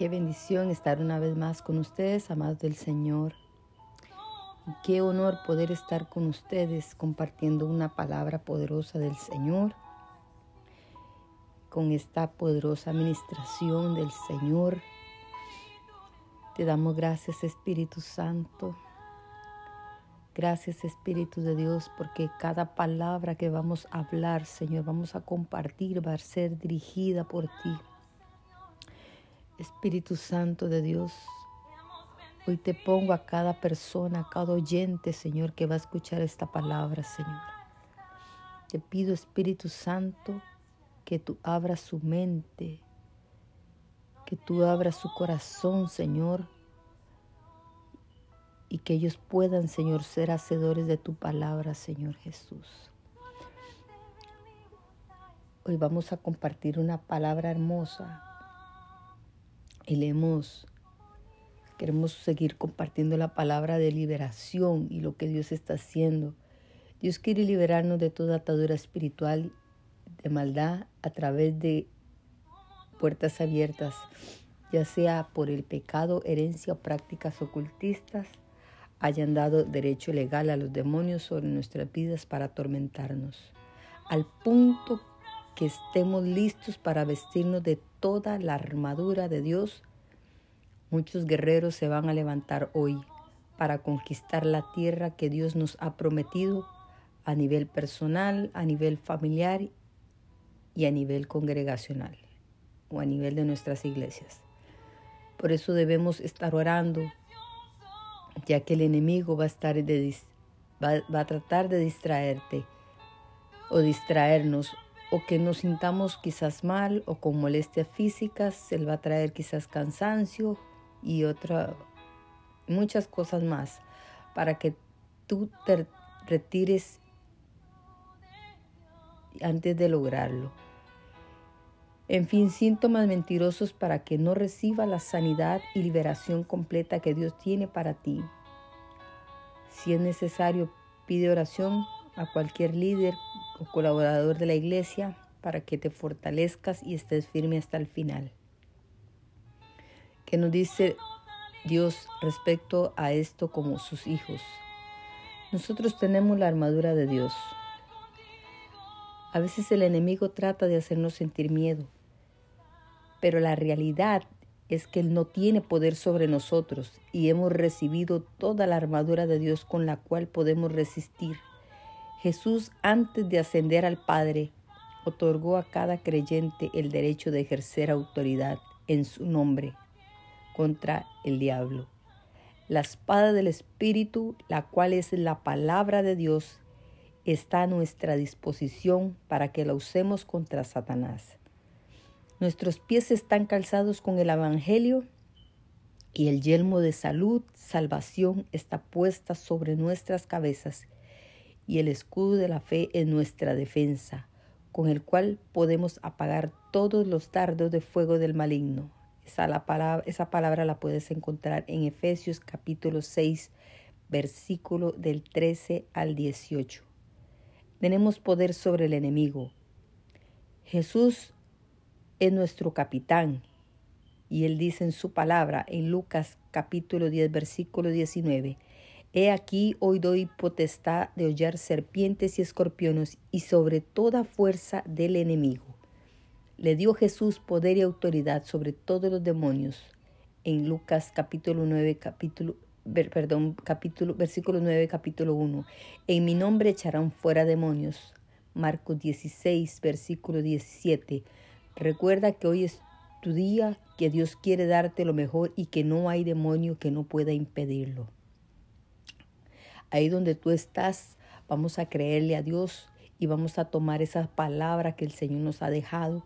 Qué bendición estar una vez más con ustedes, amados del Señor. Qué honor poder estar con ustedes compartiendo una palabra poderosa del Señor. Con esta poderosa administración del Señor. Te damos gracias Espíritu Santo. Gracias Espíritu de Dios porque cada palabra que vamos a hablar, Señor, vamos a compartir, va a ser dirigida por ti. Espíritu Santo de Dios, hoy te pongo a cada persona, a cada oyente, Señor, que va a escuchar esta palabra, Señor. Te pido, Espíritu Santo, que tú abras su mente, que tú abras su corazón, Señor, y que ellos puedan, Señor, ser hacedores de tu palabra, Señor Jesús. Hoy vamos a compartir una palabra hermosa y leemos, queremos seguir compartiendo la palabra de liberación y lo que Dios está haciendo. Dios quiere liberarnos de toda atadura espiritual de maldad a través de puertas abiertas, ya sea por el pecado, herencia o prácticas ocultistas, hayan dado derecho legal a los demonios sobre nuestras vidas para atormentarnos, al punto que estemos listos para vestirnos de toda la armadura de Dios, muchos guerreros se van a levantar hoy para conquistar la tierra que Dios nos ha prometido a nivel personal, a nivel familiar y a nivel congregacional o a nivel de nuestras iglesias. Por eso debemos estar orando, ya que el enemigo va a, va a tratar de distraerte o distraernos o que nos sintamos quizás mal o con molestias físicas, él va a traer quizás cansancio y otra muchas cosas más para que tú te retires antes de lograrlo. En fin, síntomas mentirosos para que no reciba la sanidad y liberación completa que Dios tiene para ti. Si es necesario, pide oración a cualquier líder o colaborador de la iglesia para que te fortalezcas y estés firme hasta el final. ¿Qué nos dice Dios respecto a esto como sus hijos? Nosotros tenemos la armadura de Dios. A veces el enemigo trata de hacernos sentir miedo, pero la realidad es que Él no tiene poder sobre nosotros y hemos recibido toda la armadura de Dios con la cual podemos resistir Jesús, antes de ascender al Padre, otorgó a cada creyente el derecho de ejercer autoridad en su nombre contra el diablo. La espada del Espíritu, la cual es la palabra de Dios, está a nuestra disposición para que la usemos contra Satanás. Nuestros pies están calzados con el Evangelio y el yelmo de salud, salvación está puesta sobre nuestras cabezas y el escudo de la fe es nuestra defensa, con el cual podemos apagar todos los dardos de fuego del maligno. Esa, la palabra, esa palabra la puedes encontrar en Efesios capítulo 6, versículo del 13 al 18. Tenemos poder sobre el enemigo. Jesús es nuestro capitán y él dice en su palabra en Lucas capítulo 10 versículo 19, He aquí hoy doy potestad de hollar serpientes y escorpiones y sobre toda fuerza del enemigo. Le dio Jesús poder y autoridad sobre todos los demonios. En Lucas capítulo 9, capítulo, perdón, capítulo, versículo 9, capítulo 1. En mi nombre echarán fuera demonios. Marcos 16, versículo 17. Recuerda que hoy es tu día, que Dios quiere darte lo mejor y que no hay demonio que no pueda impedirlo. Ahí donde tú estás, vamos a creerle a Dios y vamos a tomar esa palabra que el Señor nos ha dejado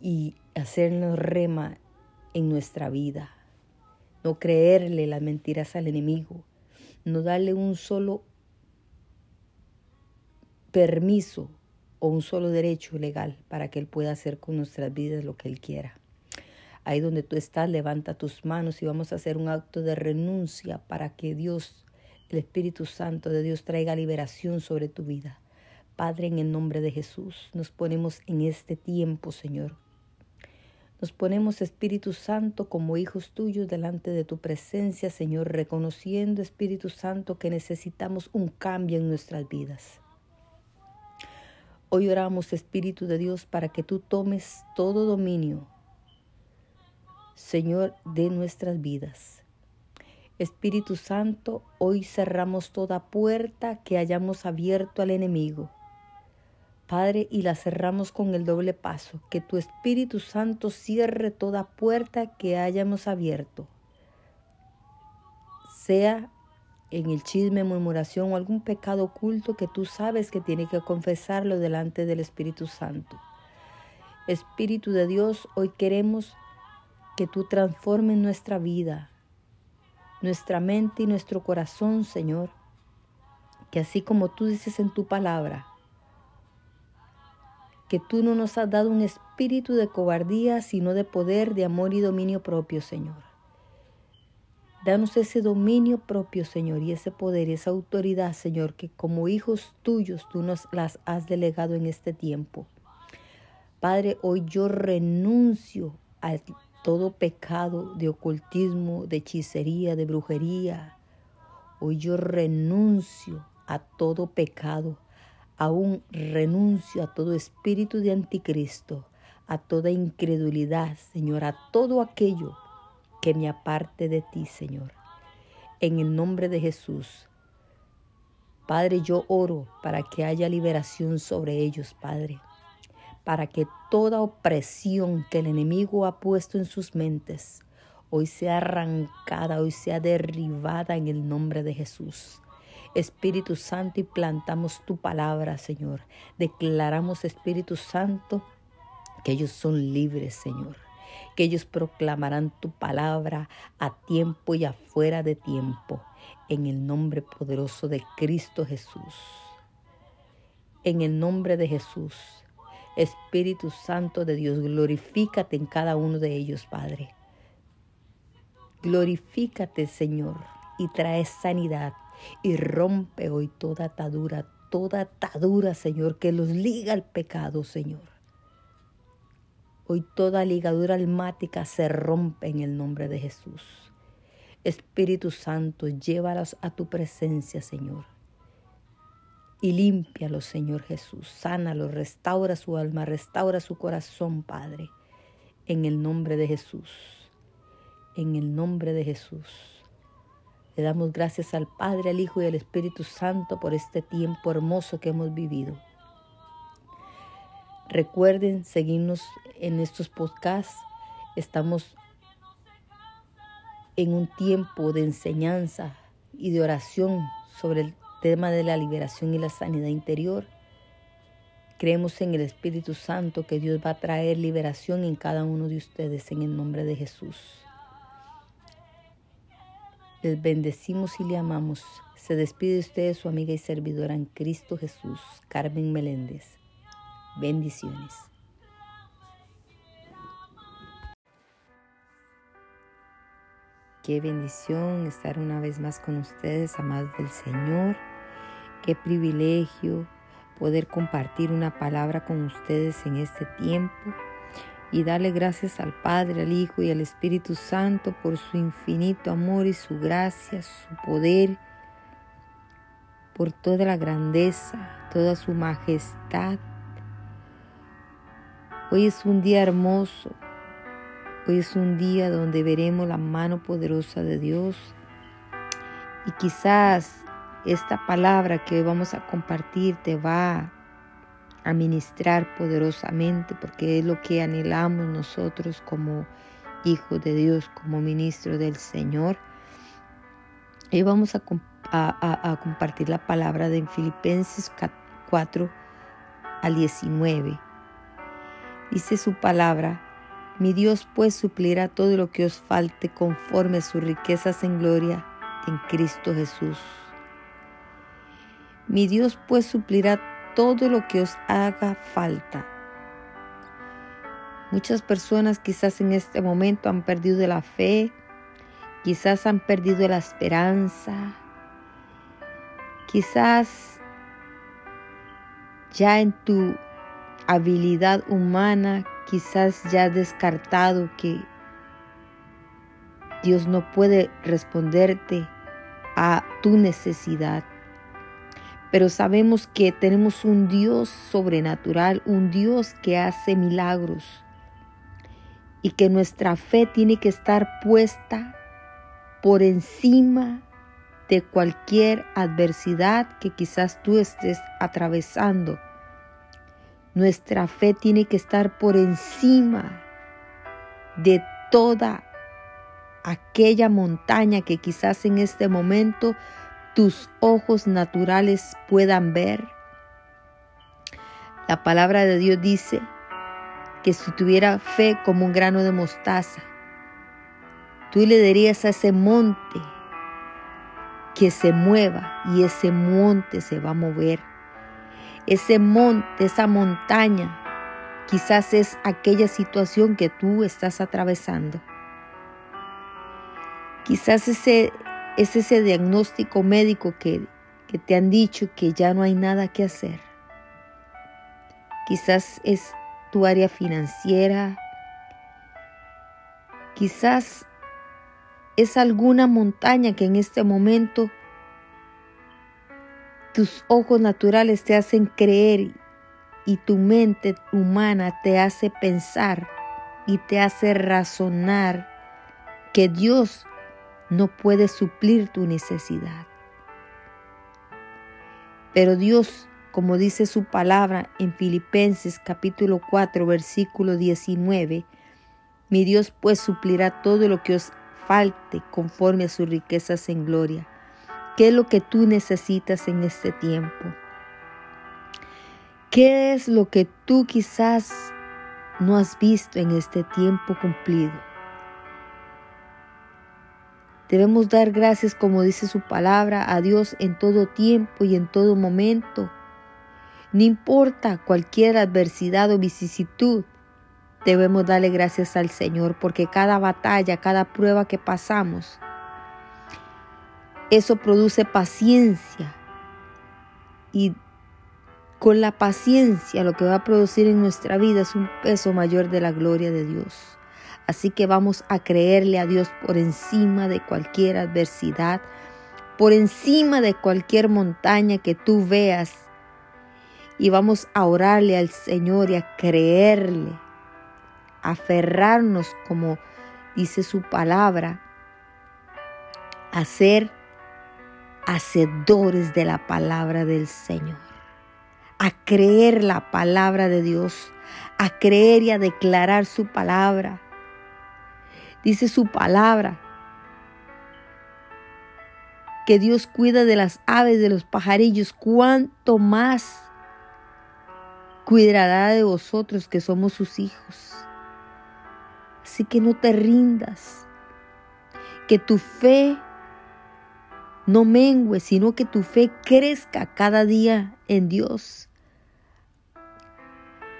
y hacernos rema en nuestra vida. No creerle las mentiras al enemigo. No darle un solo permiso o un solo derecho legal para que Él pueda hacer con nuestras vidas lo que Él quiera. Ahí donde tú estás, levanta tus manos y vamos a hacer un acto de renuncia para que Dios, el Espíritu Santo de Dios, traiga liberación sobre tu vida. Padre, en el nombre de Jesús, nos ponemos en este tiempo, Señor, Nos ponemos, Espíritu Santo, como hijos tuyos delante de tu presencia, Señor, reconociendo, Espíritu Santo, que necesitamos un cambio en nuestras vidas. Hoy oramos, Espíritu de Dios, para que tú tomes todo dominio, Señor, de nuestras vidas. Espíritu Santo, hoy cerramos toda puerta que hayamos abierto al enemigo Padre, y la cerramos con el doble paso, que tu Espíritu Santo cierre toda puerta que hayamos abierto, sea en el chisme, murmuración o algún pecado oculto que tú sabes que tiene que confesarlo delante del Espíritu Santo. Espíritu de Dios, hoy queremos que tú transformes nuestra vida, nuestra mente y nuestro corazón, Señor, que así como tú dices en tu palabra, que tú no nos has dado un espíritu de cobardía, sino de poder, de amor y dominio propio, Señor. Danos ese dominio propio, Señor, y ese poder, esa autoridad, Señor, que como hijos tuyos tú nos las has delegado en este tiempo. Padre, hoy yo renuncio a todo pecado de ocultismo, de hechicería, de brujería. Hoy yo renuncio a todo pecado Aún renuncio a todo espíritu de anticristo, a toda incredulidad, Señor, a todo aquello que me aparte de ti, Señor. En el nombre de Jesús. Padre, yo oro para que haya liberación sobre ellos, Padre, para que toda opresión que el enemigo ha puesto en sus mentes hoy sea arrancada, hoy sea derribada en el nombre de Jesús. Espíritu Santo, y plantamos tu palabra, Señor. Declaramos, Espíritu Santo, que ellos son libres, Señor. Que ellos proclamarán tu palabra a tiempo y afuera de tiempo. En el nombre poderoso de Cristo Jesús. En el nombre de Jesús. Espíritu Santo de Dios, glorifícate en cada uno de ellos, Padre. Glorifícate, Señor, y trae sanidad y rompe hoy toda atadura, toda atadura, Señor, que los liga al pecado, Señor. Hoy toda ligadura almática se rompe en el nombre de Jesús. Espíritu Santo, llévalos a tu presencia, Señor. Y límpialos, Señor Jesús. Sánalos, restaura su alma, restaura su corazón, Padre. En el nombre de Jesús. En el nombre de Jesús. Le damos gracias al Padre, al Hijo y al Espíritu Santo por este tiempo hermoso que hemos vivido. Recuerden seguirnos en estos podcasts. Estamos en un tiempo de enseñanza y de oración sobre el tema de la liberación y la sanidad interior. Creemos en el Espíritu Santo que Dios va a traer liberación en cada uno de ustedes en el nombre de Jesús. Les bendecimos y le amamos. Se despide de ustedes su amiga y servidora en Cristo Jesús, Carmen Meléndez. Bendiciones. Qué bendición estar una vez más con ustedes, amados del Señor. Qué privilegio poder compartir una palabra con ustedes en este tiempo y darle gracias al Padre, al Hijo y al Espíritu Santo por su infinito amor y su gracia, su poder, por toda la grandeza, toda su majestad. Hoy es un día hermoso, hoy es un día donde veremos la mano poderosa de Dios y quizás esta palabra que hoy vamos a compartir te va a ministrar poderosamente, porque es lo que anhelamos nosotros como hijos de Dios, como ministros del Señor. Y vamos a, a, compartir la palabra de Filipenses 4 al 19. Dice su palabra, mi Dios pues suplirá todo lo que os falte conforme a sus riquezas en gloria en Cristo Jesús. Mi Dios pues suplirá todo lo que os haga falta. Muchas personas quizás en este momento han perdido la fe, quizás han perdido la esperanza, quizás ya en tu habilidad humana quizás ya has descartado que Dios no puede responderte a tu necesidad. Pero sabemos que tenemos un Dios sobrenatural, un Dios que hace milagros y que nuestra fe tiene que estar puesta por encima de cualquier adversidad que quizás tú estés atravesando. Nuestra fe tiene que estar por encima de toda aquella montaña que quizás en este momento tus ojos naturales puedan ver. La palabra de Dios dice que si tuviera fe como un grano de mostaza, tú le dirías a ese monte que se mueva y ese monte se va a mover. Ese monte, esa montaña, quizás es aquella situación que tú estás atravesando. Quizás ese, es ese diagnóstico médico que, que te han dicho que ya no hay nada que hacer. Quizás es tu área financiera. Quizás es alguna montaña que en este momento tus ojos naturales te hacen creer y tu mente humana te hace pensar y te hace razonar que Dios no puede suplir tu necesidad. Pero Dios, como dice su palabra en Filipenses capítulo 4 versículo 19, mi Dios pues suplirá todo lo que os falte conforme a sus riquezas en gloria. ¿Qué es lo que tú necesitas en este tiempo? ¿Qué es lo que tú quizás no has visto en este tiempo cumplido? Debemos dar gracias, como dice su palabra, a Dios en todo tiempo y en todo momento. No importa cualquier adversidad o vicisitud, Debemos darle gracias al Señor porque cada batalla, cada prueba que pasamos, eso produce paciencia. Y con la paciencia lo que va a producir en nuestra vida es un peso mayor de la gloria de Dios. Así que vamos a creerle a Dios por encima de cualquier adversidad, por encima de cualquier montaña que tú veas. Y vamos a orarle al Señor y a creerle aferrarnos, como dice su palabra, a ser hacedores de la palabra del Señor, a creer la palabra de Dios, a creer y a declarar su palabra. Dice su palabra que Dios cuida de las aves, de los pajarillos, cuanto más cuidará de vosotros que somos sus hijos. Así que no te rindas. Que tu fe no mengue, sino que tu fe crezca cada día en Dios.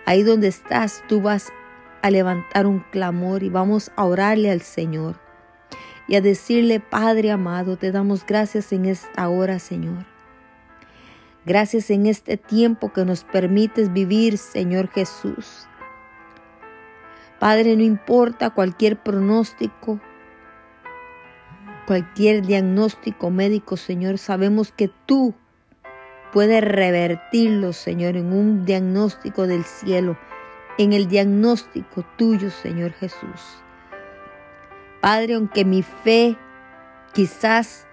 Ahí donde estás, tú vas a levantar un clamor y vamos a orarle al Señor y a decirle, Padre amado, te damos gracias en esta hora, Señor. Gracias en este tiempo que nos permites vivir, Señor Jesús. Padre, no importa cualquier pronóstico, cualquier diagnóstico médico, Señor, sabemos que tú puedes revertirlo, Señor, en un diagnóstico del cielo, en el diagnóstico tuyo, Señor Jesús. Padre, aunque mi fe quizás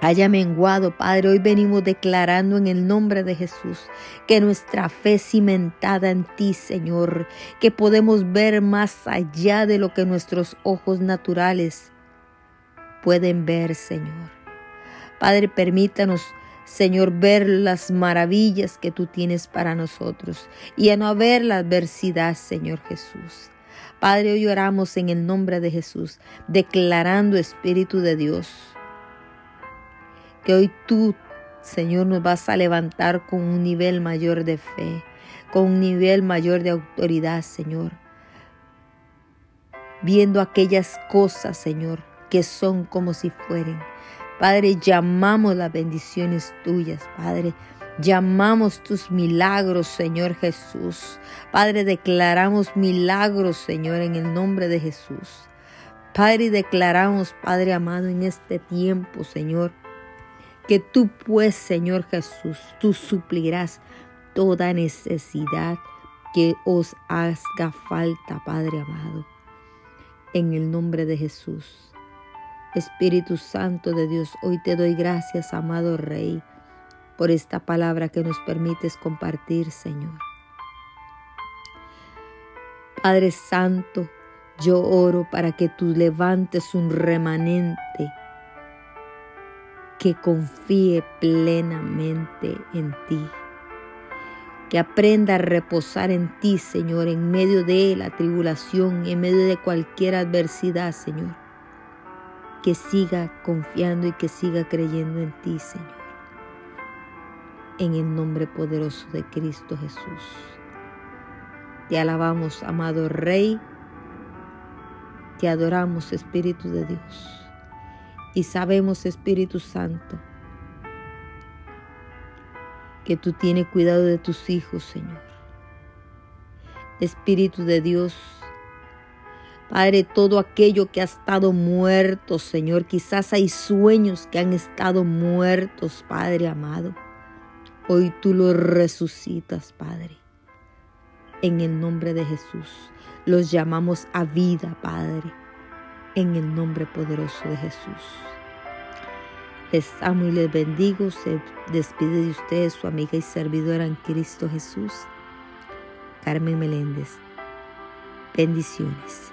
haya menguado, Padre. Hoy venimos declarando en el nombre de Jesús que nuestra fe cimentada en ti, Señor, que podemos ver más allá de lo que nuestros ojos naturales pueden ver, Señor. Padre, permítanos, Señor, ver las maravillas que tú tienes para nosotros y a no ver la adversidad, Señor Jesús. Padre, hoy oramos en el nombre de Jesús, declarando Espíritu de Dios que hoy tú, Señor, nos vas a levantar con un nivel mayor de fe, con un nivel mayor de autoridad, Señor. Viendo aquellas cosas, Señor, que son como si fueren. Padre, llamamos las bendiciones tuyas, Padre. Llamamos tus milagros, Señor Jesús. Padre, declaramos milagros, Señor, en el nombre de Jesús. Padre, declaramos, Padre amado, en este tiempo, Señor, que tú pues, Señor Jesús, tú suplirás toda necesidad que os haga falta, Padre amado. En el nombre de Jesús. Espíritu Santo de Dios, hoy te doy gracias, amado Rey, por esta palabra que nos permites compartir, Señor. Padre Santo, yo oro para que tú levantes un remanente que confíe plenamente en ti que aprenda a reposar en ti, Señor, en medio de la tribulación, en medio de cualquier adversidad, Señor. Que siga confiando y que siga creyendo en ti, Señor. En el nombre poderoso de Cristo Jesús. Te alabamos, amado Rey. Te adoramos, Espíritu de Dios. Y sabemos, Espíritu Santo, que tú tienes cuidado de tus hijos, Señor. Espíritu de Dios, Padre, todo aquello que ha estado muerto, Señor, quizás hay sueños que han estado muertos, Padre amado. Hoy tú los resucitas, Padre. En el nombre de Jesús, los llamamos a vida, Padre. En el nombre poderoso de Jesús. Les amo y les bendigo. Se despide de ustedes su amiga y servidora en Cristo Jesús, Carmen Meléndez. Bendiciones.